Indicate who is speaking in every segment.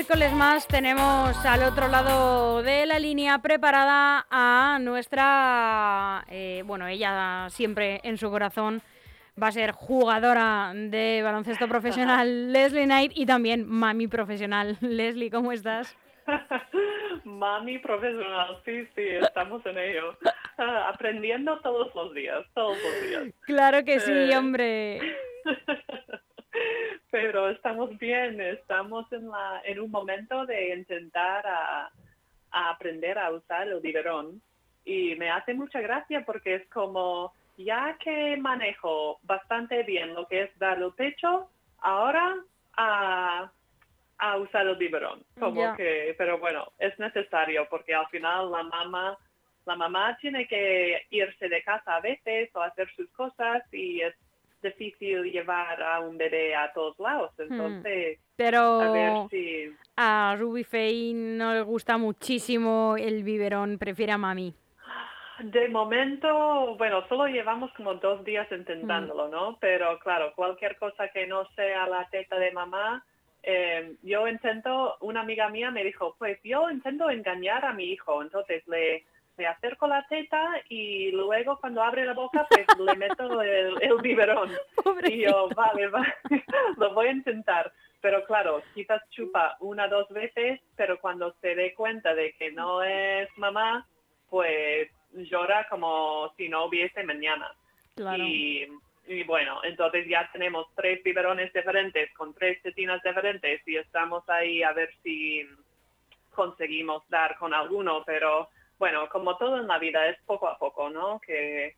Speaker 1: Miércoles más tenemos al otro lado de la línea preparada a nuestra, eh, bueno, ella siempre en su corazón va a ser jugadora de baloncesto profesional Leslie Knight y también mami profesional. Leslie, ¿cómo estás?
Speaker 2: Mami profesional, sí, sí, estamos en ello. Ah, aprendiendo todos los días, todos los días.
Speaker 1: Claro que sí,
Speaker 2: Eh.
Speaker 1: hombre.
Speaker 2: Pero estamos bien, estamos en, la, en un momento de intentar a, a aprender a usar el biberón. Y me hace mucha gracia porque es como, ya que manejo bastante bien lo que es dar el pecho, ahora a, a usar el biberón. Como que, pero bueno, es necesario porque al final la mamá, la mamá tiene que irse de casa a veces o hacer sus cosas y es difícil llevar a un bebé a todos lados. Entonces, a ver
Speaker 1: Pero
Speaker 2: si...
Speaker 1: a Ruby Faye no le gusta muchísimo el biberón, prefiere a mami.
Speaker 2: De momento, bueno, solo llevamos como dos días intentándolo, ¿no? Pero claro, cualquier cosa que no sea la teta de mamá, eh, yo intento, una amiga mía me dijo, pues yo intento engañar a mi hijo, entonces le, le acerco la teta y luego cuando abre la boca, pues le meto el, el biberón. Y yo, vale, vale, lo voy a intentar. Pero claro, quizás chupa una dos veces, pero cuando se dé cuenta de que no es mamá, pues llora como si no hubiese mañana.
Speaker 1: Claro.
Speaker 2: Y, y bueno, entonces ya tenemos tres biberones diferentes con tres tetinas diferentes y estamos ahí a ver si conseguimos dar con alguno, pero bueno, como todo en la vida es poco a poco, ¿no? Que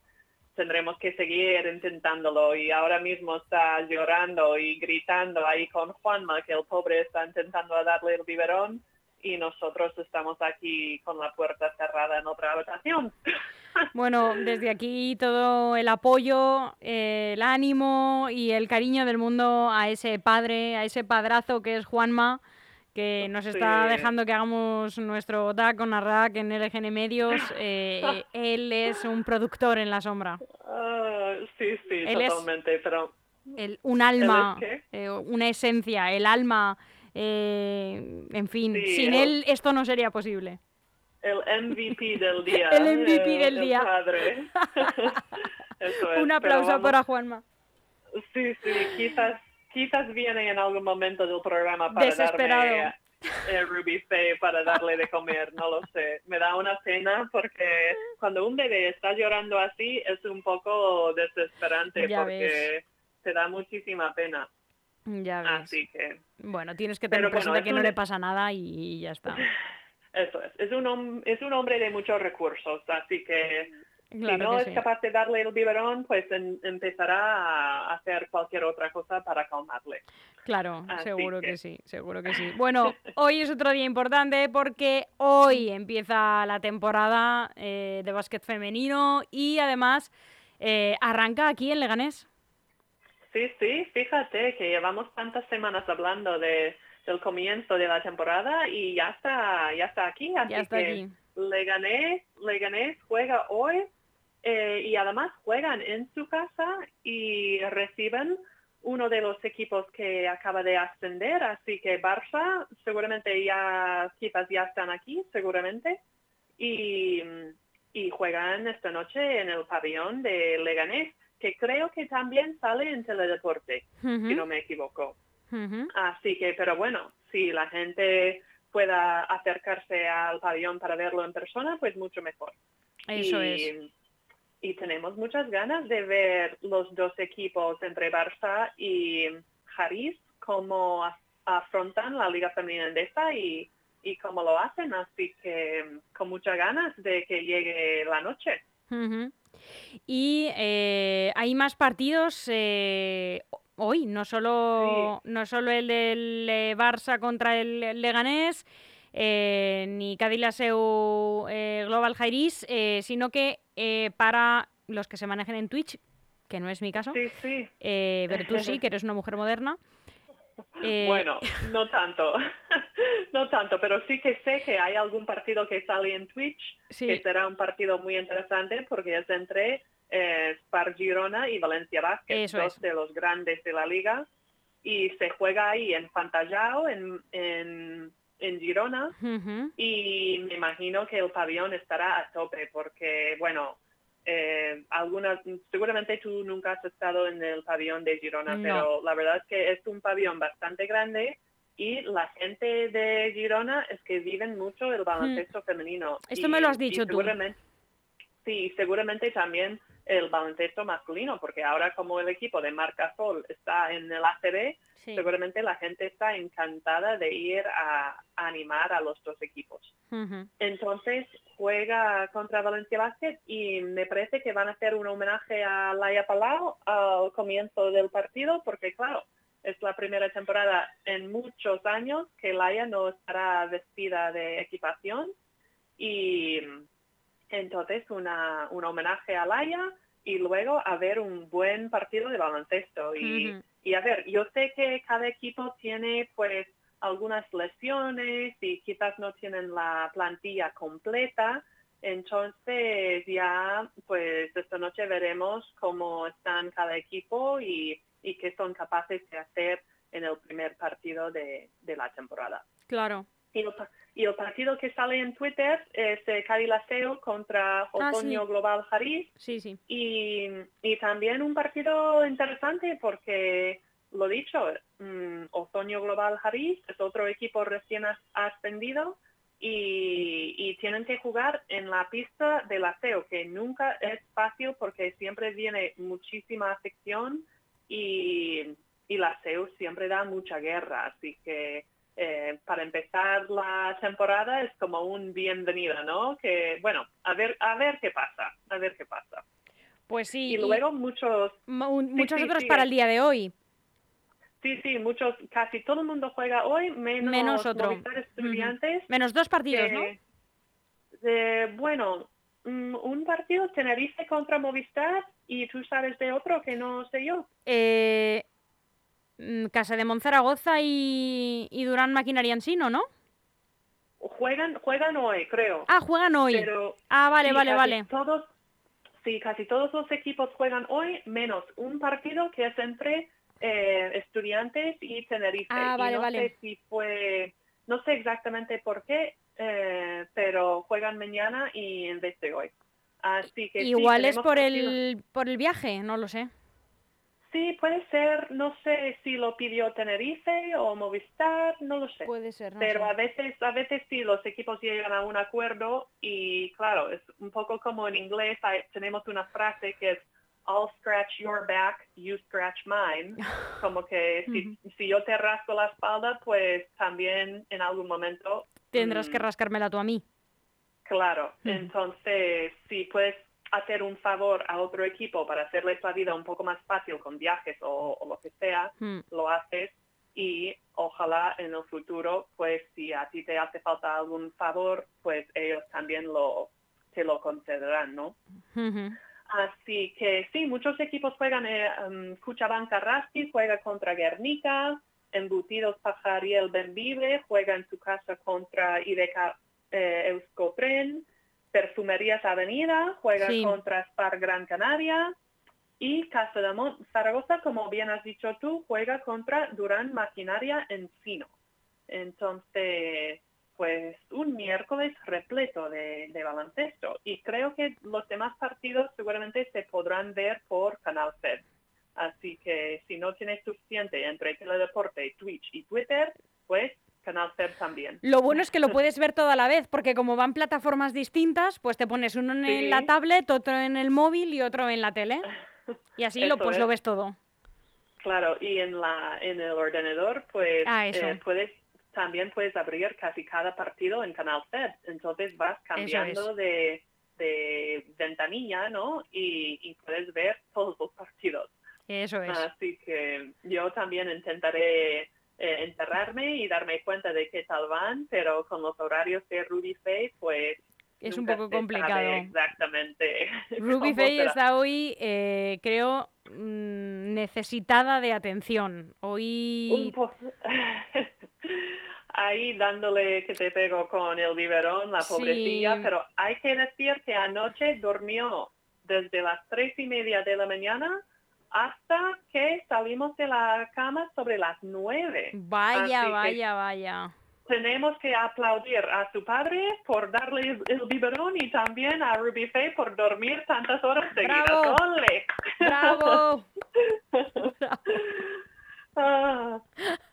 Speaker 2: tendremos que seguir intentándolo y ahora mismo está llorando y gritando ahí con Juanma que el pobre está intentando darle el biberón y nosotros estamos aquí con la puerta cerrada en otra habitación.
Speaker 1: Bueno, desde aquí todo el apoyo, el ánimo y el cariño del mundo a ese padre, a ese padrazo que es Juanma, que nos está
Speaker 2: Sí.
Speaker 1: dejando que hagamos nuestro DAC con Arrak en LGN Medios. Eh, él es un productor en la sombra,
Speaker 2: Ah, sí, sí,
Speaker 1: Él
Speaker 2: totalmente, pero
Speaker 1: el- un alma, eh, una esencia, el alma. eh, en fin,
Speaker 2: Sí,
Speaker 1: sin
Speaker 2: el-
Speaker 1: él esto no sería posible.
Speaker 2: el MVP del día.
Speaker 1: El MVP del
Speaker 2: el
Speaker 1: día.
Speaker 2: padre. Eso es,
Speaker 1: Un aplauso para Juanma.
Speaker 2: Sí, sí, quizás, quizás viene en algún momento del programa para darme eh, Ruby Faye para darle de comer, no lo sé. Me da una pena porque cuando un bebé está llorando así es un poco desesperante
Speaker 1: Ya
Speaker 2: porque te da muchísima pena.
Speaker 1: Ya ves.
Speaker 2: Así que
Speaker 1: Bueno, tienes que tener
Speaker 2: bueno,
Speaker 1: presente
Speaker 2: es
Speaker 1: que no
Speaker 2: un-
Speaker 1: le pasa nada y ya está.
Speaker 2: eso es. Es un, hom- es un hombre de muchos recursos, así que
Speaker 1: Claro
Speaker 2: si no es
Speaker 1: sí.
Speaker 2: capaz de darle el biberón, pues en- empezará a hacer cualquier otra cosa para calmarle.
Speaker 1: Claro,
Speaker 2: Así
Speaker 1: seguro que...
Speaker 2: que-
Speaker 1: sí, seguro que sí. Bueno, hoy es otro día importante porque hoy empieza la temporada eh, de básquet femenino y además eh, arranca aquí en Leganés.
Speaker 2: Sí, sí, fíjate que llevamos tantas semanas hablando de, del comienzo de la temporada y ya está, ya está aquí. Así
Speaker 1: Ya está
Speaker 2: que
Speaker 1: aquí.
Speaker 2: Leganés, Leganés juega hoy eh, y además juegan en su casa y reciben uno de los equipos que acaba de ascender, así que Barça seguramente ya, quizás ya están aquí, seguramente, y, y juegan esta noche en el pabellón de Leganés, que creo que también sale en Teledeporte, si no me equivoco. Así que, pero bueno, si la gente pueda acercarse al pabellón para verlo en persona, pues mucho mejor.
Speaker 1: Eso
Speaker 2: y,
Speaker 1: es.
Speaker 2: Y tenemos muchas ganas de ver los dos equipos entre Barça y Jarís, cómo afrontan la Liga Femenina Endesa y, y cómo lo hacen. Así que con muchas ganas de que llegue la noche.
Speaker 1: Y eh, hay más partidos eh, hoy, no solo, no solo el del eh, Barça contra el Leganés, ni Cadillac eh, Global Jairis, eh, sino que eh, para los que se manejen en Twitch, que no es mi caso,
Speaker 2: Sí, sí.
Speaker 1: eh, pero tú sí, que eres una mujer moderna. eh,
Speaker 2: Bueno, no tanto, no tanto, pero sí que sé que hay algún partido que sale en Twitch
Speaker 1: sí,
Speaker 2: que será un partido muy interesante porque es entre eh, Spar Girona y Valencia
Speaker 1: Eso
Speaker 2: dos
Speaker 1: es.
Speaker 2: de los grandes de la liga, y se juega ahí en Pantallao, en, en, en Girona, y me imagino que el pabellón estará a tope porque, bueno, eh, algunas, seguramente tú nunca has estado en el pabellón de Girona,
Speaker 1: No.
Speaker 2: pero la verdad es que es un pabellón bastante grande y la gente de Girona es que viven mucho el baloncesto femenino.
Speaker 1: Esto
Speaker 2: Y-
Speaker 1: me lo has dicho tú.
Speaker 2: Sí, seguramente también el baloncesto masculino, porque ahora como el equipo de Marca Sol está en el ACB,
Speaker 1: sí,
Speaker 2: seguramente la gente está encantada de ir a, a animar a los dos equipos. Entonces juega contra Valencia Basket y me parece que van a hacer un homenaje a Laia Palau al comienzo del partido porque claro, es la primera temporada en muchos años que Laia no estará vestida de equipación y entonces una, un homenaje a Laia y luego a ver un buen partido de baloncesto y, a ver, yo sé que cada equipo tiene pues algunas lesiones y quizás no tienen la plantilla completa. Entonces ya pues esta noche veremos cómo están cada equipo y, y qué son capaces de hacer en el primer partido de, de la temporada.
Speaker 1: Claro.
Speaker 2: Y el, pa- y el partido que sale en Twitter es eh, Cadillaceo contra
Speaker 1: Ah,
Speaker 2: Otoño
Speaker 1: sí.
Speaker 2: Global Jariz
Speaker 1: Sí, sí.
Speaker 2: y, y también un partido interesante porque, lo dicho, mm, Otoño Global Jariz es otro equipo recién as- ascendido y, y tienen que jugar en la pista del aseo, que nunca es fácil porque siempre viene muchísima afección y, y la SEU siempre da mucha guerra, así que eh, para empezar la temporada es como un bienvenido, ¿no? Que bueno, a ver, a ver qué pasa, a ver qué pasa.
Speaker 1: Pues sí.
Speaker 2: Y luego muchos,
Speaker 1: mu- muchos
Speaker 2: sí,
Speaker 1: otros para el día de hoy.
Speaker 2: sí, sí, muchos, casi todo el mundo juega hoy, menos,
Speaker 1: Menos otro.
Speaker 2: Estudiantes.
Speaker 1: Menos dos partidos, ¿no?
Speaker 2: eh, bueno, mm, un partido Tenerife contra Movistar y tú sabes de otro que no sé yo.
Speaker 1: Eh, Casa de Monzaragoza y, y Durán Maquinaria Ensino, ¿no?
Speaker 2: Juegan, juegan hoy, creo.
Speaker 1: Ah, juegan hoy.
Speaker 2: Pero
Speaker 1: Ah, vale,
Speaker 2: sí,
Speaker 1: vale, vale.
Speaker 2: Todos, sí, casi todos los equipos juegan hoy, menos un partido que es entre eh, estudiantes y Tenerife.
Speaker 1: Ah,
Speaker 2: y
Speaker 1: vale,
Speaker 2: no
Speaker 1: vale.
Speaker 2: sé si fue, no sé exactamente por qué, eh, pero juegan mañana y en vez de hoy. Así que sí,
Speaker 1: Igual es por el, por el viaje, no lo sé.
Speaker 2: Sí, puede ser, no sé si lo pidió Tenerife o Movistar, no lo sé.
Speaker 1: Puede ser, no
Speaker 2: Pero
Speaker 1: sé.
Speaker 2: a veces, a veces sí, los equipos llegan a un acuerdo y claro, es un poco como en inglés hay- tenemos una frase que es I'll scratch your back, you scratch mine. Como que si, si yo te rasco la espalda, pues también en algún momento...
Speaker 1: Tendrás que
Speaker 2: mm,
Speaker 1: rascármela tú a mí.
Speaker 2: Claro, entonces si puedes hacer un favor a otro equipo para hacerles la vida un poco más fácil con viajes o, o lo que sea,
Speaker 1: Mm,
Speaker 2: lo haces y ojalá en el futuro, pues si a ti te hace falta algún favor, pues ellos también lo te lo concederán, ¿no? Así que sí, muchos equipos juegan, eh, um, Cuchabán Carrasquis juega contra Guernica, Embutidos Pajariel Benvive juega en su casa contra IDK eh, Euskotren, Perfumerías Avenida juega
Speaker 1: Sí.
Speaker 2: contra Spar Gran Canaria y Casa de Mon- Zaragoza, como bien has dicho tú, juega contra Durán Maquinaria Encino. Entonces, pues un miércoles repleto de, de baloncesto y creo que los demás partidos seguramente se podrán ver por Canal Fed. Así que si no tienes suficiente entre Teledeporte, Twitch y Twitter, pues Canal Fed también.
Speaker 1: Lo bueno es que lo puedes ver toda la vez, porque como van plataformas distintas, pues te pones uno en
Speaker 2: Sí.
Speaker 1: la tablet, otro en el móvil y otro en la tele. Y así lo, pues
Speaker 2: es.
Speaker 1: lo ves todo.
Speaker 2: Claro, y en la en el ordenador, pues
Speaker 1: Ah,
Speaker 2: eh, puedes también puedes abrir casi cada partido en Canal Fed. Entonces vas cambiando de, de ventanilla, ¿no? Y, y puedes ver todos los partidos.
Speaker 1: Eso es.
Speaker 2: Así que yo también intentaré eh, enterrarme y darme cuenta de qué tal van, pero con los horarios de Ruby Faye, pues
Speaker 1: es un poco complicado.
Speaker 2: exactamente.
Speaker 1: Ruby Faye
Speaker 2: será.
Speaker 1: está hoy, eh, creo, mm, necesitada de atención. Hoy
Speaker 2: Ahí dándole que te pego con el biberón, la
Speaker 1: Sí.
Speaker 2: pobrecilla, pero hay que decir que anoche durmió desde las tres y media de la mañana hasta que salimos de la cama sobre las nueve.
Speaker 1: vaya,
Speaker 2: Así
Speaker 1: vaya, vaya.
Speaker 2: Tenemos que aplaudir a su padre por darle el, biberón y también a Ruby Faye por dormir tantas horas seguidas.
Speaker 1: ¡Bravo!
Speaker 2: ¡Ole!
Speaker 1: ¡Bravo!
Speaker 2: Ah,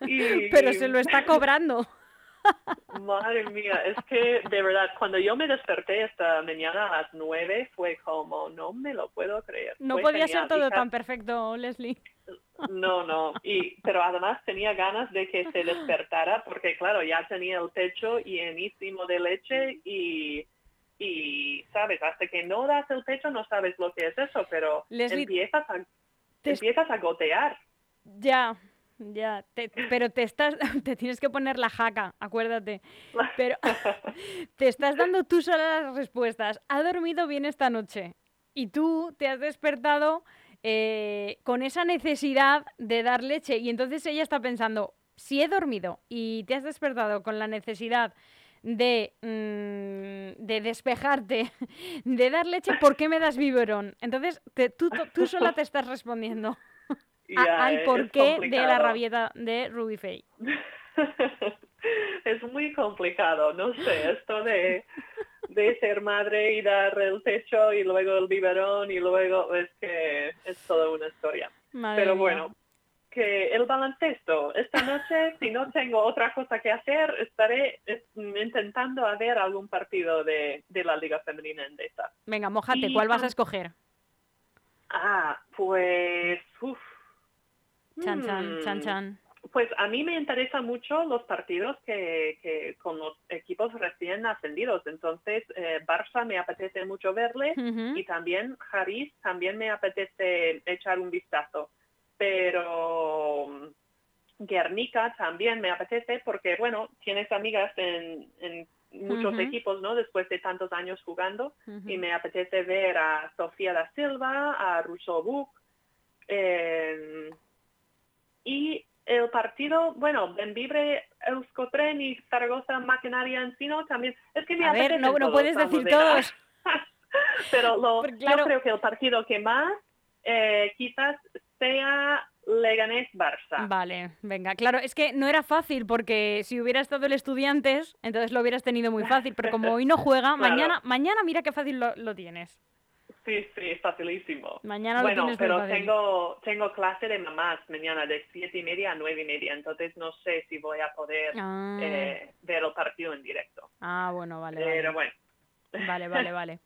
Speaker 2: y-
Speaker 1: Pero se lo está cobrando.
Speaker 2: Madre mía, es que de verdad, cuando yo me desperté esta mañana a las nueve fue como, no me lo puedo creer.
Speaker 1: No
Speaker 2: Fue
Speaker 1: podía
Speaker 2: genial.
Speaker 1: ser todo tan perfecto, Leslie.
Speaker 2: No, no, y, pero además tenía ganas de que se despertara porque claro, ya tenía el pecho llenísimo de leche y, y sabes, hasta que no das el pecho no sabes lo que es eso, pero
Speaker 1: Leslie,
Speaker 2: empiezas, a,
Speaker 1: te-
Speaker 2: empiezas a gotear.
Speaker 1: Ya, ya. te- pero te estás, te tienes que poner la jaca, acuérdate. Pero te estás dando tú sola las respuestas. Ha dormido bien esta noche y tú te has despertado eh, con esa necesidad de dar leche y entonces ella está pensando, si he dormido y te has despertado con la necesidad de, mm, de despejarte, de dar leche, ¿por qué me das biberón? Entonces te- tú, tú sola te estás respondiendo a-
Speaker 2: Ya,
Speaker 1: al
Speaker 2: es
Speaker 1: porqué de la rabieta de Ruby Faye.
Speaker 2: es muy complicado, no sé, esto de, de ser madre y dar el techo y luego el biberón y luego es que es toda una historia.
Speaker 1: Madre
Speaker 2: Pero
Speaker 1: mía.
Speaker 2: bueno, que el baloncesto, esta noche, si no tengo otra cosa que hacer, estaré intentando a ver algún partido de, de la Liga Femenina Endesa.
Speaker 1: Venga, mojate,
Speaker 2: Y
Speaker 1: ¿cuál vas a escoger?
Speaker 2: Ah, pues...
Speaker 1: Chan, chan, chan,
Speaker 2: Mm.
Speaker 1: chan.
Speaker 2: Pues a mí me interesan mucho los partidos que, que con los equipos recién ascendidos. Entonces, eh, Barça me apetece mucho verle y también Haris también me apetece echar un vistazo. Pero mm, Guernica también me apetece porque, bueno, tienes amigas en, en muchos equipos, ¿no? Después de tantos años jugando y me apetece ver a Sofía da Silva, a Rousseau Buc, eh, y el partido, bueno, Benvibre, Euskotren y Zaragoza, Maquinaria Encino también. Es que me
Speaker 1: A ver, no, no puedes decir todos.
Speaker 2: Pero lo,
Speaker 1: claro-
Speaker 2: yo creo que el partido que más eh, quizás sea Leganés-Barça.
Speaker 1: Vale, venga. Claro, es que no era fácil porque si hubiera estado el estudiantes, entonces lo hubieras tenido muy fácil. Pero como hoy no juega,
Speaker 2: Claro.
Speaker 1: mañana, mañana mira qué fácil lo, lo tienes.
Speaker 2: Sí, sí, facilísimo.
Speaker 1: Mañana
Speaker 2: bueno, pero tengo, tengo clase de mamás mañana de siete y media a nueve y media, entonces no sé si voy a poder
Speaker 1: Ah,
Speaker 2: eh, ver el partido en directo.
Speaker 1: ah, bueno, vale.
Speaker 2: Pero
Speaker 1: vale.
Speaker 2: bueno,
Speaker 1: Vale, vale, vale.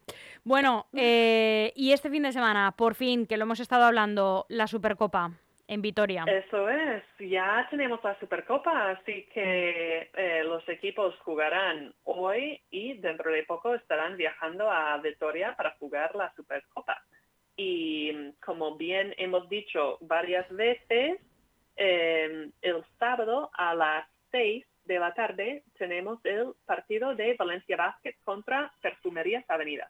Speaker 1: Bueno, eh, y este fin de semana, por fin, que lo hemos estado hablando, la Supercopa en Vitoria.
Speaker 2: eso es. Ya tenemos la Supercopa, así que eh, los equipos jugarán hoy y dentro de poco estarán viajando a Vitoria para jugar la Supercopa. Y como bien hemos dicho varias veces, eh, el sábado a las seis de la tarde tenemos el partido de Valencia Basket contra Perfumerías Avenida.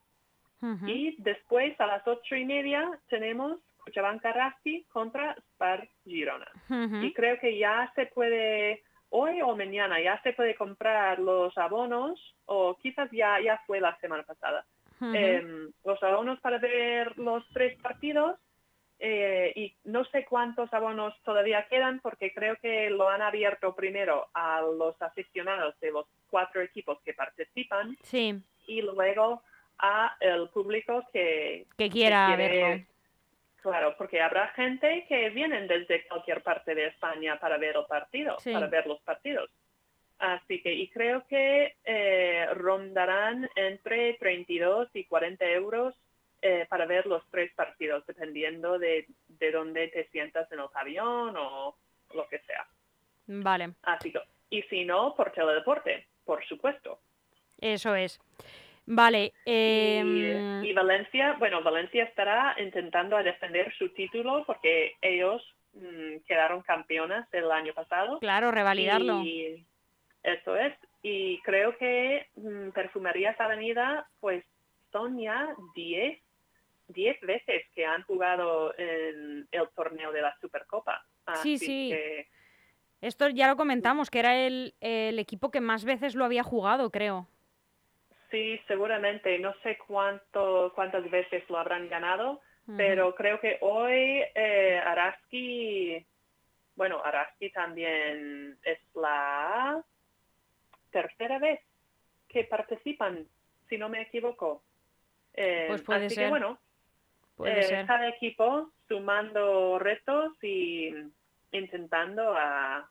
Speaker 2: Y después a las ocho y media tenemos Cuchabanca Rasti contra Spar Girona. Y creo que ya se puede, hoy o mañana, ya se puede comprar los abonos, o quizás ya, ya fue la semana pasada, em, los abonos para ver los tres partidos. eh, y no sé cuántos abonos todavía quedan porque creo que lo han abierto primero a los aficionados de los cuatro equipos que participan
Speaker 1: Sí,
Speaker 2: y luego a el público que,
Speaker 1: que quiera
Speaker 2: que quiere-
Speaker 1: verlo.
Speaker 2: Claro, porque habrá gente que vienen desde cualquier parte de España para ver el partido,
Speaker 1: Sí.
Speaker 2: para ver los partidos. Así que, y creo que eh, rondarán entre 32 y 40 euros eh, para ver los tres partidos, dependiendo de, de dónde te sientas en el avión o lo que sea.
Speaker 1: Vale,
Speaker 2: Así que, y si no, por teledeporte, por supuesto.
Speaker 1: eso es. Vale, em,
Speaker 2: Y, y Valencia, bueno, Valencia estará intentando defender su título porque ellos mm, quedaron campeonas el año pasado.
Speaker 1: Claro, revalidarlo.
Speaker 2: Y eso es. Y creo que mm, Perfumerías Avenida, pues son ya 10 10 veces que han jugado en el torneo de la Supercopa.
Speaker 1: sí, sí. Esto ya lo comentamos, que era el, el, equipo que más veces lo había jugado, creo.
Speaker 2: Sí, seguramente. No sé cuánto, cuántas veces lo habrán ganado, pero creo que hoy eh, Araski, bueno, Araski también es la tercera vez que participan, si no me equivoco.
Speaker 1: Eh, pues puede
Speaker 2: así
Speaker 1: ser.
Speaker 2: Que, bueno,
Speaker 1: puede
Speaker 2: eh,
Speaker 1: ser.
Speaker 2: cada equipo sumando retos y intentando a,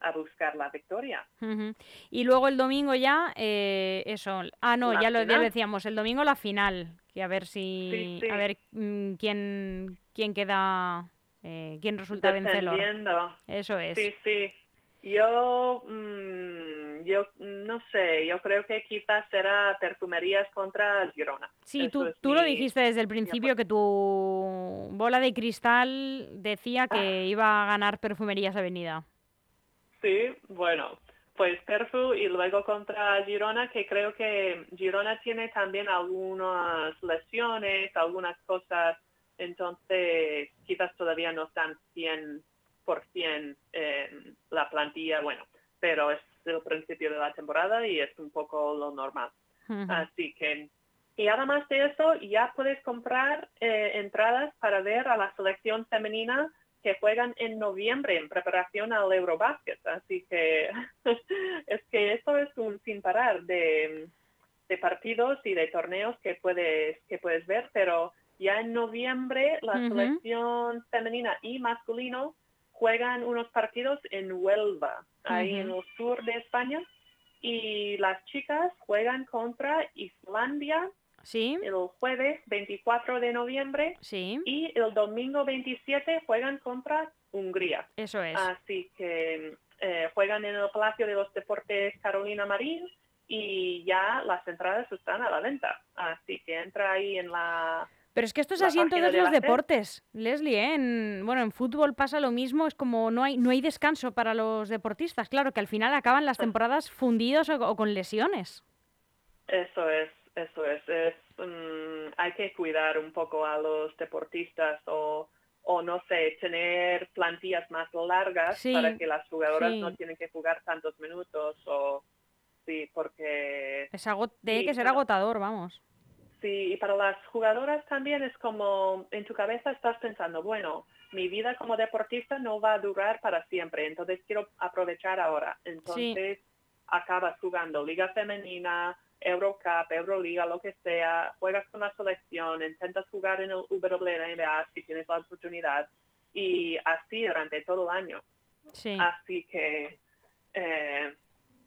Speaker 2: a buscar la victoria.
Speaker 1: Y luego el domingo ya, eh, eso. Ah, no,
Speaker 2: La
Speaker 1: ya lo, ya decíamos. El domingo la final. Que a ver si.
Speaker 2: Sí, sí.
Speaker 1: A ver mm, quién, quién queda. eh, quién resulta vencedor. Eso es.
Speaker 2: Sí, sí. Yo, mm, yo no sé, yo creo que quizás será perfumerías contra Girona.
Speaker 1: Sí,
Speaker 2: Eso
Speaker 1: tú, tú lo dijiste desde el principio que tu bola de cristal decía que iba a ganar Perfumerías Avenida.
Speaker 2: Sí, bueno, pues Perfu y luego contra Girona, que creo que Girona tiene también algunas lesiones, algunas cosas, entonces quizás todavía no están 100% eh, la plantilla, bueno, pero es el principio de la temporada y es un poco lo normal. Así que, y además de eso, ya puedes comprar eh, entradas para ver a la selección femenina que juegan en noviembre en preparación al Eurobasket. Así que es que eso es un sin parar de, de partidos y de torneos que puedes, que puedes ver, pero ya en noviembre la selección femenina y masculino juegan unos partidos en Huelva, ahí en el sur de España, y las chicas juegan contra Islandia
Speaker 1: Sí,
Speaker 2: el jueves 24 de noviembre
Speaker 1: sí,
Speaker 2: y el domingo 27 juegan contra Hungría.
Speaker 1: eso es.
Speaker 2: Así que eh, juegan en el Palacio de los Deportes Carolina Marín y ya las entradas están a la venta. Así que entra ahí en la...
Speaker 1: Pero es que esto es así en todos
Speaker 2: de
Speaker 1: los deportes, Leslie, ¿eh? En, bueno, en fútbol pasa lo mismo, es como no hay, no hay descanso para los deportistas. Claro, que al final acaban las temporadas fundidos o, o con lesiones.
Speaker 2: Eso es, eso es. es mm, hay que cuidar un poco a los deportistas o, o no sé, tener plantillas más largas
Speaker 1: Sí,
Speaker 2: para que las jugadoras
Speaker 1: sí.
Speaker 2: no tienen que jugar tantos minutos o sí, porque
Speaker 1: Es ago- tiene
Speaker 2: Sí,
Speaker 1: que ser agotador, vamos.
Speaker 2: sí, y para las jugadoras también es como en tu cabeza estás pensando, bueno, mi vida como deportista no va a durar para siempre, entonces quiero aprovechar ahora. Entonces acabas jugando Liga Femenina, Eurocup, Euroliga, lo que sea, juegas con la selección, intentas jugar en el WNBA si tienes la oportunidad y así durante todo el año.
Speaker 1: Sí.
Speaker 2: Así que, eh,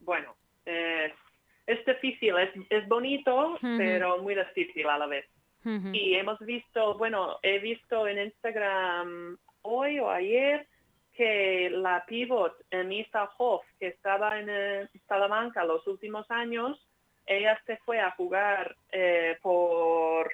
Speaker 2: bueno, es, es difícil, es, es bonito, pero muy difícil a la vez. Y hemos visto, bueno, he visto en Instagram hoy o ayer que la pivot Emisa Hoff, que estaba en eh, Salamanca los últimos años, ella se fue a jugar eh, por,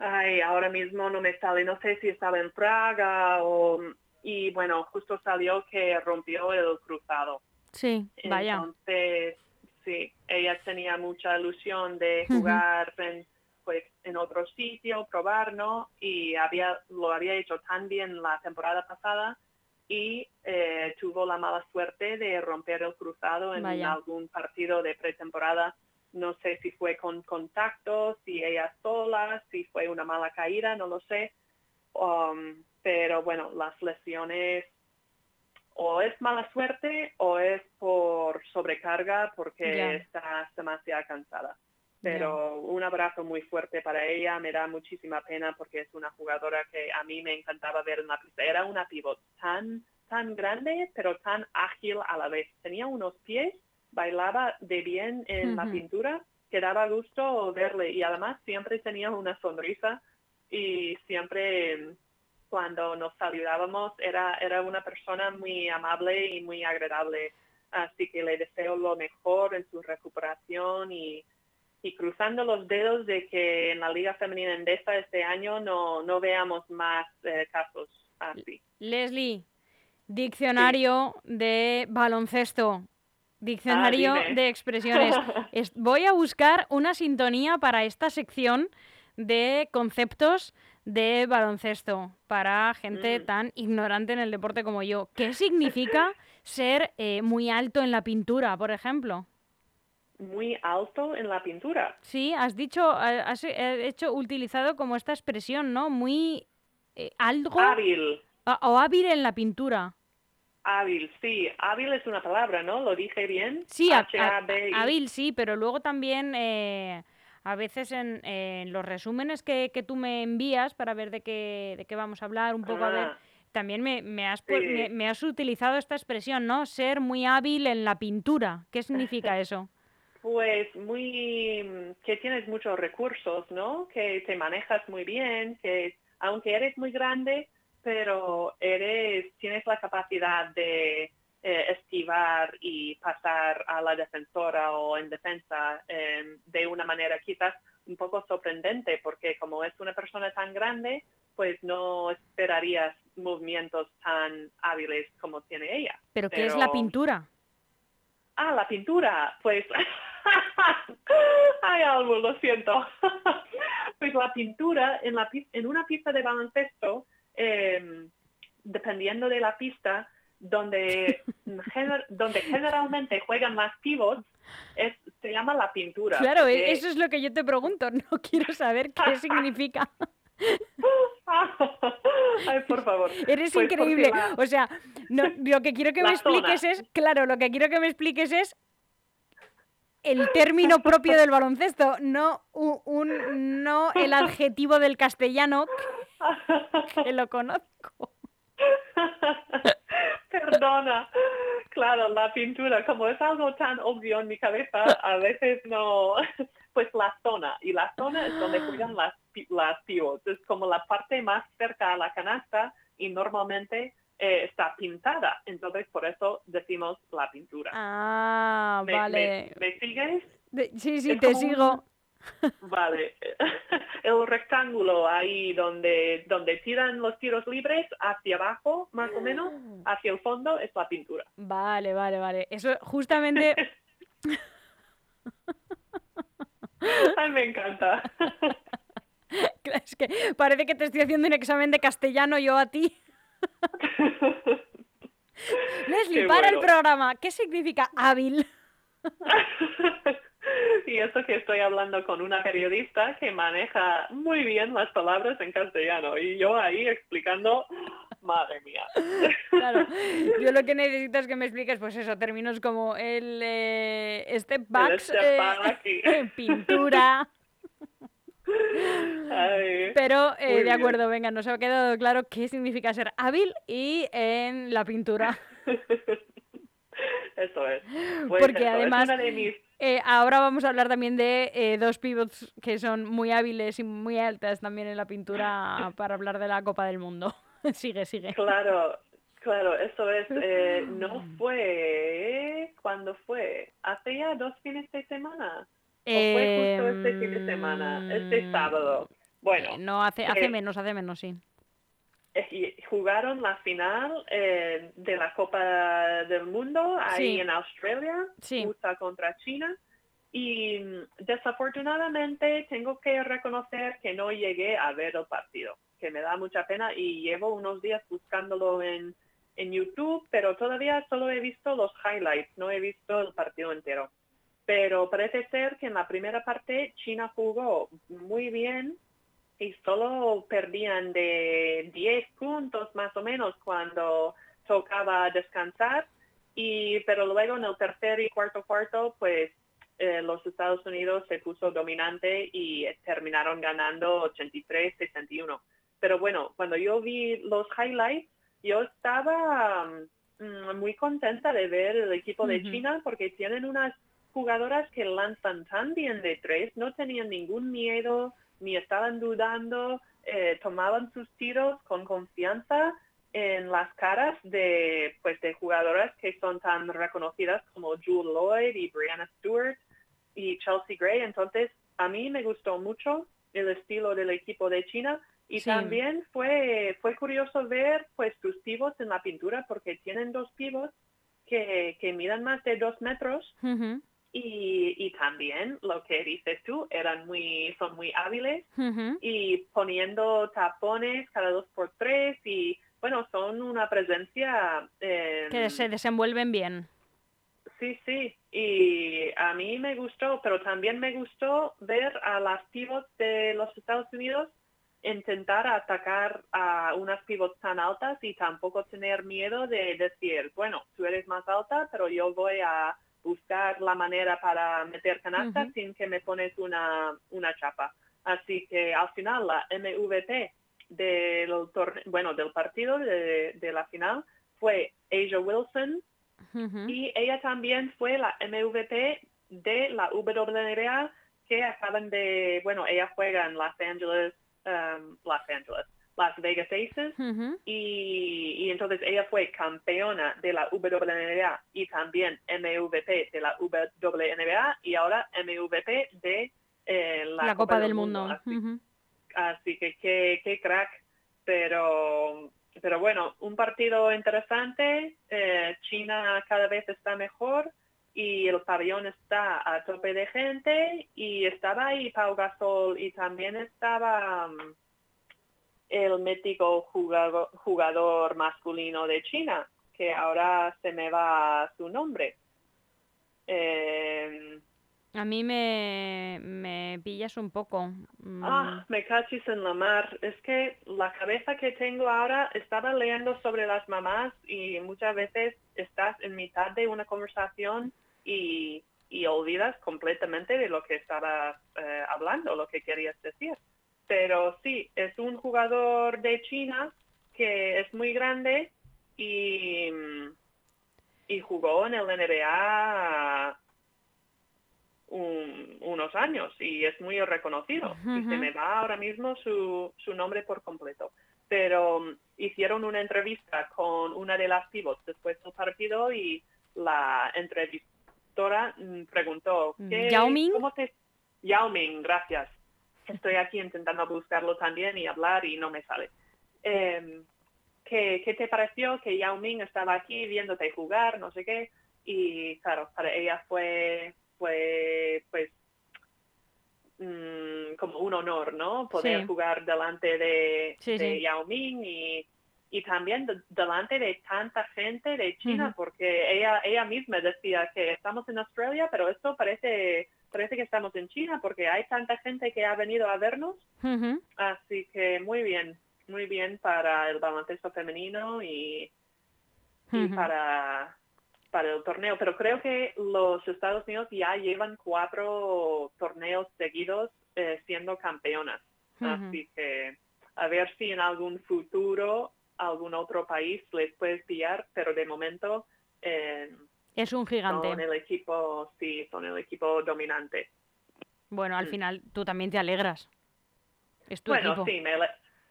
Speaker 2: ay, ahora mismo no me sale, no sé si estaba en Praga o, y bueno, justo salió que rompió el cruzado.
Speaker 1: Sí, vaya.
Speaker 2: Entonces, sí, ella tenía mucha ilusión de jugar en, pues, en otro sitio, probar, ¿no? Y había, lo había hecho tan bien la temporada pasada y eh, tuvo la mala suerte de romper el cruzado en
Speaker 1: Vaya.
Speaker 2: algún partido de pretemporada. No sé si fue con contacto, si ella sola, si fue una mala caída, no lo sé. Um, pero bueno, las lesiones o es mala suerte o es por sobrecarga porque
Speaker 1: Ya.
Speaker 2: está demasiado cansada. Pero un abrazo muy fuerte para ella, me da muchísima pena porque es una jugadora que a mí me encantaba ver en la pista. Era una pivot tan, tan grande, pero tan ágil a la vez. Tenía unos pies, bailaba de bien en la pintura, que daba gusto verle y además siempre tenía una sonrisa y siempre cuando nos saludábamos era, era una persona muy amable y muy agradable. Así que le deseo lo mejor en su recuperación y, y cruzando los dedos de que en la Liga Femenina Endesa este año no, no veamos más eh, casos así.
Speaker 1: Leslie, diccionario de baloncesto. Diccionario
Speaker 2: Ah,
Speaker 1: de expresiones. Es- voy a buscar una sintonía para esta sección de conceptos de baloncesto para gente
Speaker 2: Mm.
Speaker 1: tan ignorante en el deporte como yo. ¿Qué significa ser eh, muy alto en la pintura, por ejemplo?
Speaker 2: Muy alto en la pintura.
Speaker 1: Sí, has dicho, ha- has hecho utilizado como esta expresión, ¿no? Muy eh, algo
Speaker 2: Hábil.
Speaker 1: o hábil en la pintura.
Speaker 2: Hábil, sí. Hábil es una palabra, ¿no? ¿Lo dije bien?
Speaker 1: Sí, hábil sí, pero luego también eh, a veces en, los resúmenes que, que tú me envías para ver de qué, de qué vamos a hablar, un poco a ver,
Speaker 2: Ah,
Speaker 1: también me, me has,
Speaker 2: Sí.
Speaker 1: me, me has utilizado esta expresión, ¿no? Ser muy hábil en la pintura. ¿Qué significa eso?
Speaker 2: Pues muy, que tienes muchos recursos, ¿no? Que te manejas muy bien, que aunque eres muy grande, pero eres, tienes la capacidad de eh, esquivar y pasar a la defensora o en defensa eh, de una manera quizás un poco sorprendente, porque como es una persona tan grande, pues no esperarías movimientos tan hábiles como tiene ella.
Speaker 1: ¿Pero qué es la pintura?
Speaker 2: Ah, la pintura. Pues. Ay, algo, lo siento. pues la pintura en, la, en una pista de baloncesto, eh, dependiendo de la pista, donde, gener- donde generalmente juegan las pivots, es, se llama la pintura.
Speaker 1: Claro, e-
Speaker 2: porque-
Speaker 1: eso es lo que yo te pregunto. No quiero saber qué significa.
Speaker 2: Ay, por favor.
Speaker 1: Eres
Speaker 2: Pues
Speaker 1: increíble.
Speaker 2: la-
Speaker 1: O sea, no, lo que quiero que me
Speaker 2: zona.
Speaker 1: expliques es, claro, lo que quiero que me expliques es el término propio del baloncesto, no un, no el adjetivo del castellano que lo conozco.
Speaker 2: Perdona. Claro, la pintura, como es algo tan obvio en mi cabeza, a veces no. Pues la zona, y la zona es donde juegan las, pi- las pivots. Es como la parte más cerca a la canasta y normalmente eh, está pintada. Entonces, por eso decimos la pintura.
Speaker 1: Ah,
Speaker 2: ¿Me,
Speaker 1: vale.
Speaker 2: me- me sigues?
Speaker 1: De- sí, sí,
Speaker 2: es
Speaker 1: te sigo.
Speaker 2: Vale. El rectángulo ahí donde, donde tiran los tiros libres, hacia abajo, más o menos, hacia el fondo, es la pintura.
Speaker 1: Vale, vale, vale. Eso justamente
Speaker 2: Ay, me encanta.
Speaker 1: es que parece que te estoy haciendo un examen de castellano yo a ti. Leslie,
Speaker 2: Qué
Speaker 1: para el programa. ¿Qué significa hábil?
Speaker 2: Y eso que estoy hablando con una periodista que maneja muy bien las palabras en castellano y yo ahí explicando, madre mía.
Speaker 1: Claro, yo lo que necesito es que me expliques, pues eso, términos como el eh, step eh,
Speaker 2: back y-
Speaker 1: pintura,
Speaker 2: Ay,
Speaker 1: pero eh, de
Speaker 2: bien.
Speaker 1: acuerdo, venga, nos ha quedado claro qué significa ser hábil y en la pintura.
Speaker 2: Eso es. Pues
Speaker 1: Porque
Speaker 2: eso, es
Speaker 1: además-
Speaker 2: una de mis
Speaker 1: Eh, ahora vamos a hablar también de eh, dos pivots que son muy hábiles y muy altas también en la pintura para hablar de la Copa del Mundo. sigue, sigue.
Speaker 2: Claro, claro, eso es. eh, no fue. ¿Cuándo fue? Hace ya dos fines de semana. ¿O fue justo este fin de semana? Este
Speaker 1: Em,
Speaker 2: sábado. Bueno,
Speaker 1: Eh, no, hace, hace
Speaker 2: eh,
Speaker 1: menos, hace menos, sí.
Speaker 2: y jugaron la final eh, de la Copa del Mundo ahí
Speaker 1: Sí.
Speaker 2: en Australia,
Speaker 1: Sí.
Speaker 2: USA contra China. Y mm, desafortunadamente tengo que reconocer que no llegué a ver el partido, que me da mucha pena y llevo unos días buscándolo en, en YouTube, pero todavía solo he visto los highlights, no he visto el partido entero. Pero parece ser que en la primera parte China jugó muy bien y solo perdían de 10 puntos más o menos cuando tocaba descansar. Y, pero luego en el tercer y cuarto cuarto, pues eh, los Estados Unidos se puso dominante y eh, terminaron ganando 83-61. Pero bueno, cuando yo vi los highlights, yo estaba mm, muy contenta de ver el equipo de
Speaker 1: Ujú.
Speaker 2: China porque tienen unas jugadoras que lanzan tan bien de tres, no tenían ningún miedo, ni estaban dudando, eh, tomaban sus tiros con confianza en las caras de pues de jugadoras que son tan reconocidas como Jewel Lloyd y Brianna Stewart y Chelsea Gray. Entonces a mí me gustó mucho el estilo del equipo de China y también fue, fue curioso ver pues sus pivots en la pintura porque tienen dos pivots que, que midan más de dos metros y, y, también lo que dices tú, eran muy, son muy hábiles y poniendo tapones cada dos por tres y bueno, son una presencia...
Speaker 1: que se desenvuelven bien.
Speaker 2: Sí, sí, y a mí me gustó, pero también me gustó ver a las pivots de los Estados Unidos intentar atacar a unas pivots tan altas y tampoco tener miedo de decir, bueno, tú eres más alta, pero yo voy a buscar la manera para meter canasta sin que me pones una, una chapa. Así que al final la MVP del, bueno, del partido de, de la final fue Asia Wilson y ella también fue la MVP de la WNBA que acaban de, bueno, ella juega en Los Angeles, um, Los Angeles, Las Vegas Aces y, entonces ella fue campeona de la WNBA y también MVP de la WNBA y ahora MVP de eh, la,
Speaker 1: Copa, del, Mundo.
Speaker 2: Así, que qué, crack, pero pero bueno, un partido interesante. Eh, China cada vez está mejor y el pabellón está a tope de gente y estaba ahí Pau Gasol y también estaba um, el mítico jugador, jugador masculino de China, que ahora se me va su nombre. Eh,
Speaker 1: a mí me, me pillas un poco.
Speaker 2: Mm. Ah, me cachis en la mar. Es que la cabeza que tengo ahora, estaba leyendo sobre las mamás y muchas veces estás en mitad de una conversación y, y olvidas completamente de lo que estabas eh, hablando, lo que querías decir pero sí, es un jugador de China que es muy grande y, y jugó en el NBA unos años y es muy reconocido. Y se me va ahora mismo su, su nombre por completo. Pero um, hicieron una entrevista con una de las pivots después del partido y la entrevistora mm, preguntó, ¿qué,
Speaker 1: Yao Ming?
Speaker 2: ¿cómo te... Yao Ming, gracias estoy aquí intentando buscarlo también y hablar y no me sale. Eh, ¿qué, te pareció que Yao Ming estaba aquí viéndote jugar, no sé qué? Y claro, para ella fue, fue pues, mm, como un honor, ¿no? Poder jugar delante de, Yao Ming y, y también delante de tanta gente de China, porque ella, ella misma decía que estamos en Australia, pero esto parece parece que estamos en China porque hay tanta gente que ha venido a vernos. Así que muy bien, muy bien para el baloncesto femenino y, para, para el torneo. Pero creo que los Estados Unidos ya llevan cuatro torneos seguidos eh, siendo campeonas. Así que a ver si en algún futuro algún otro país les puede pillar, pero de momento... Eh,
Speaker 1: es un gigante.
Speaker 2: Son el equipo, sí, son el equipo dominante.
Speaker 1: Bueno, al mm. final tú también te alegras. Es tu
Speaker 2: bueno, sí,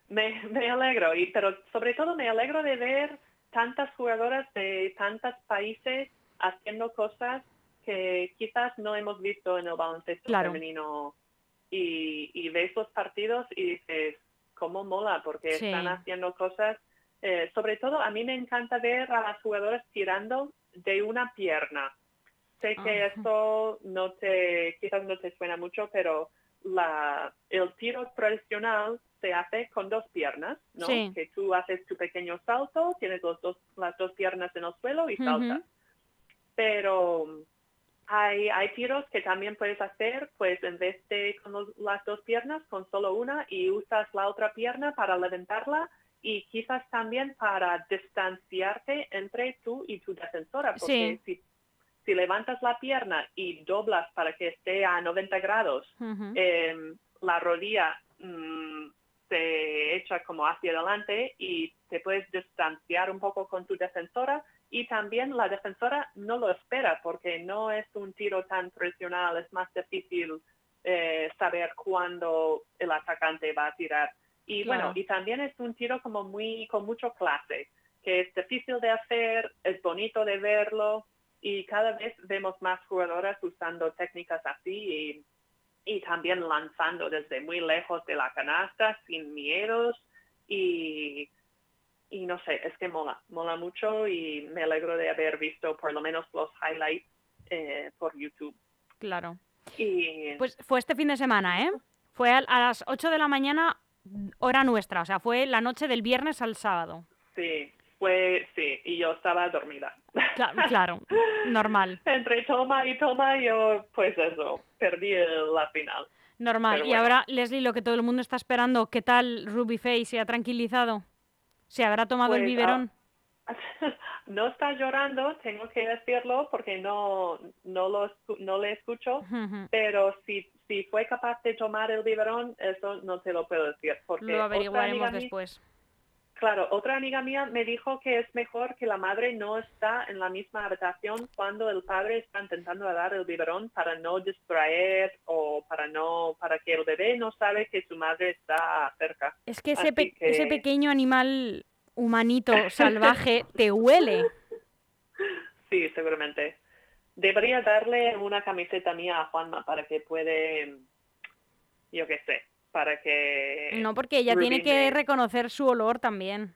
Speaker 2: me, me, alegro, y, pero sobre todo me alegro de ver tantas jugadoras de tantos países haciendo cosas que quizás no hemos visto en el baloncesto femenino. Y, y ves los partidos y dices, ¿cómo mola? Porque están haciendo cosas. Eh, sobre todo, a mí me encanta ver a las jugadoras tirando de una pierna. Sé que esto no te, quizás no te suena mucho, pero la, el tiro tradicional se hace con dos piernas, ¿no? Que tú haces tu pequeño salto, tienes los dos, las dos piernas en el suelo y saltas. Pero hay, hay tiros que también puedes hacer, pues en vez de con las dos piernas, con solo una y usas la otra pierna para levantarla y quizás también para distanciarte entre tú y tu defensora, porque si, si, levantas la pierna y doblas para que esté a 90 grados, em, la rodilla mm, se echa como hacia adelante y te puedes distanciar un poco con tu defensora y también la defensora no lo espera porque no es un tiro tan tradicional, es más difícil eh, saber cuándo el atacante va a tirar. Y bueno, y también es un tiro como muy, con mucho clase, que es difícil de hacer, es bonito de verlo y cada vez vemos más jugadoras usando técnicas así y también lanzando desde muy lejos de la canasta, sin miedos y, y no sé, es que mola, mola mucho y me alegro de haber visto por lo menos los highlights eh, por YouTube.
Speaker 1: Claro.
Speaker 2: Y
Speaker 1: Pues fue este fin de semana, ¿eh? Fue a, a las 8 de la mañana, hora nuestra, o sea, fue la noche del viernes al sábado.
Speaker 2: sí, fue, sí, y yo estaba dormida.
Speaker 1: Cla- claro, normal,
Speaker 2: Entre toma y toma, yo, pues eso, perdí la final.
Speaker 1: normal. Y ahora, Leslie, lo que todo el mundo está esperando, ¿qué tal Ruby Faye? ¿Se ha tranquilizado? ¿Se habrá tomado el
Speaker 2: Pues, ah,
Speaker 1: biberón?
Speaker 2: no está llorando, tengo que decirlo, porque no, no, lo, no le escucho, pero si, si fue capaz de tomar el biberón, eso no te lo puedo decir. Porque
Speaker 1: Lo averiguaremos
Speaker 2: mía-
Speaker 1: después.
Speaker 2: Claro, otra amiga mía me dijo que es mejor que la madre no está en la misma habitación cuando el padre está intentando dar el biberón para no distraer o para no para que el bebé no sabe que su madre está cerca.
Speaker 1: Es que ese, pe- ese
Speaker 2: que-
Speaker 1: pequeño animal humanito salvaje te huele.
Speaker 2: Sí, seguramente. Debería darle una camiseta mía a Juanma para que puede, yo qué sé, para que...
Speaker 1: No, porque ella
Speaker 2: Ruby
Speaker 1: tiene que reconocer su olor también.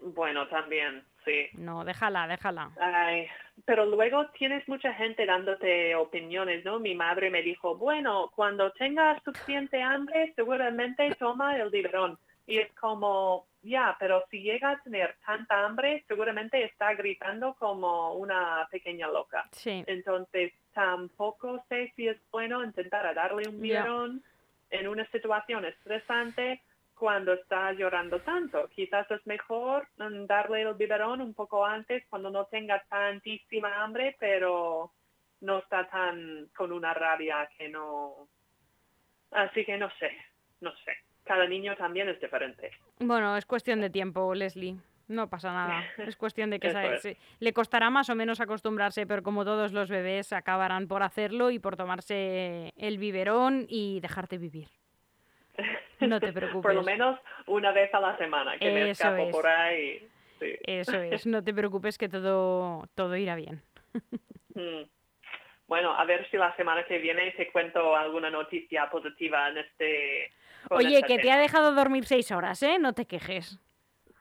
Speaker 2: Bueno, también, sí.
Speaker 1: No, déjala, déjala.
Speaker 2: Ay, pero luego tienes mucha gente dándote opiniones, ¿no? Mi madre me dijo, bueno, cuando tengas suficiente hambre, seguramente toma el biberón. Y es como, ya, pero si llega a tener tanta hambre, seguramente está gritando como una pequeña loca.
Speaker 1: Sí.
Speaker 2: Entonces, tampoco sé si es bueno intentar a darle un biberón en una situación estresante cuando está llorando tanto. Quizás es mejor darle el biberón un poco antes cuando no tenga tantísima hambre, pero no está tan con una rabia que no... Así que no sé, no sé. Cada niño también es diferente.
Speaker 1: Bueno, es cuestión de tiempo, Leslie. No pasa nada. Es cuestión de que
Speaker 2: Eso
Speaker 1: sabe-
Speaker 2: es.
Speaker 1: se- le costará más o menos acostumbrarse, pero como todos los bebés acabarán por hacerlo y por tomarse el biberón y dejarte vivir. No te preocupes.
Speaker 2: Por lo menos una vez a la semana que me escapo
Speaker 1: es.
Speaker 2: por ahí. Sí.
Speaker 1: Eso es, no te preocupes que todo, todo irá bien.
Speaker 2: Mm. Bueno, a ver si la semana que viene te cuento alguna noticia positiva en este...
Speaker 1: Oye, que te ha dejado dormir seis horas, ¿eh? No te quejes.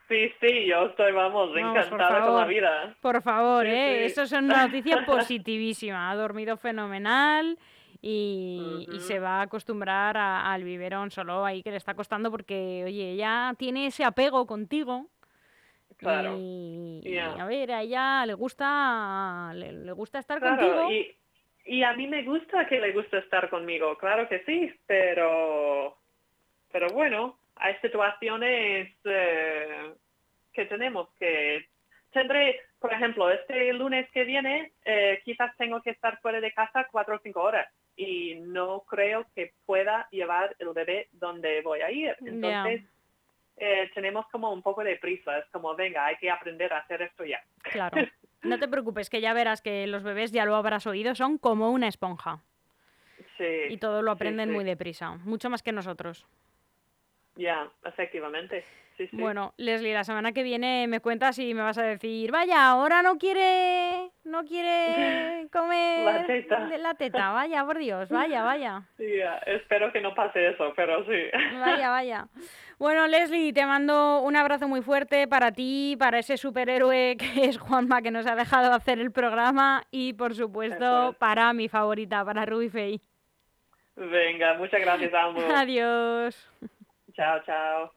Speaker 2: Sí, sí, yo estoy, vamos,
Speaker 1: Vamos,
Speaker 2: encantada con la vida.
Speaker 1: Por favor,
Speaker 2: Sí,
Speaker 1: ¿eh?
Speaker 2: sí.
Speaker 1: Eso es una noticia positivísima. Ha dormido fenomenal y, se va a acostumbrar a- al biberón solo ahí que le está costando porque, oye, ella tiene ese apego contigo.
Speaker 2: Claro.
Speaker 1: Y, a ver, a ella le gusta, le, le gusta estar
Speaker 2: Claro,
Speaker 1: contigo.
Speaker 2: y, y a mí me gusta que le gusta estar conmigo, claro que sí, pero, pero bueno, hay situaciones eh, que tenemos que... Tendré, por ejemplo, este lunes que viene, eh, quizás tengo que estar fuera de casa cuatro o cinco horas y no creo que pueda llevar el bebé donde voy a ir. Entonces, eh, tenemos como un poco de prisa, es como, venga, hay que aprender a hacer esto ya.
Speaker 1: Claro. No te preocupes, que ya verás que los bebés, ya lo habrás oído, son como una esponja.
Speaker 2: Sí,
Speaker 1: Y todo lo
Speaker 2: sí,
Speaker 1: aprenden
Speaker 2: sí.
Speaker 1: muy deprisa, mucho más que nosotros.
Speaker 2: Ya, efectivamente. Sí, sí.
Speaker 1: Bueno, Leslie, la semana que viene me cuentas y me vas a decir, vaya, ahora no quiere, no quiere comer
Speaker 2: La teta.
Speaker 1: la teta, vaya, por Dios, vaya, vaya,
Speaker 2: Sí, ya, espero que no pase eso, pero sí.
Speaker 1: vaya, vaya. Bueno, Leslie, te mando un abrazo muy fuerte para ti, para ese superhéroe que es Juanma, que nos ha dejado hacer el programa, y por supuesto
Speaker 2: es.
Speaker 1: para mi favorita, para Ruby Faye.
Speaker 2: Venga, muchas gracias, amo.
Speaker 1: Adiós.
Speaker 2: Chao, chao.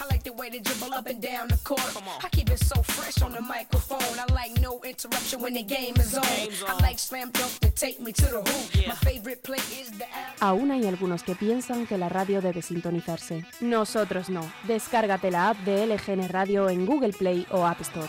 Speaker 3: I like the way they dribble up and down the court. I keep it so fresh on the microphone. I like no interruption when the game is on. I like slam dunk to take me to the hoop. My favorite play is the
Speaker 4: Aún hay algunos que piensan que la radio debe sintonizarse. Nosotros no. Descárgate la app de LGN Radio en Google Play o App Store.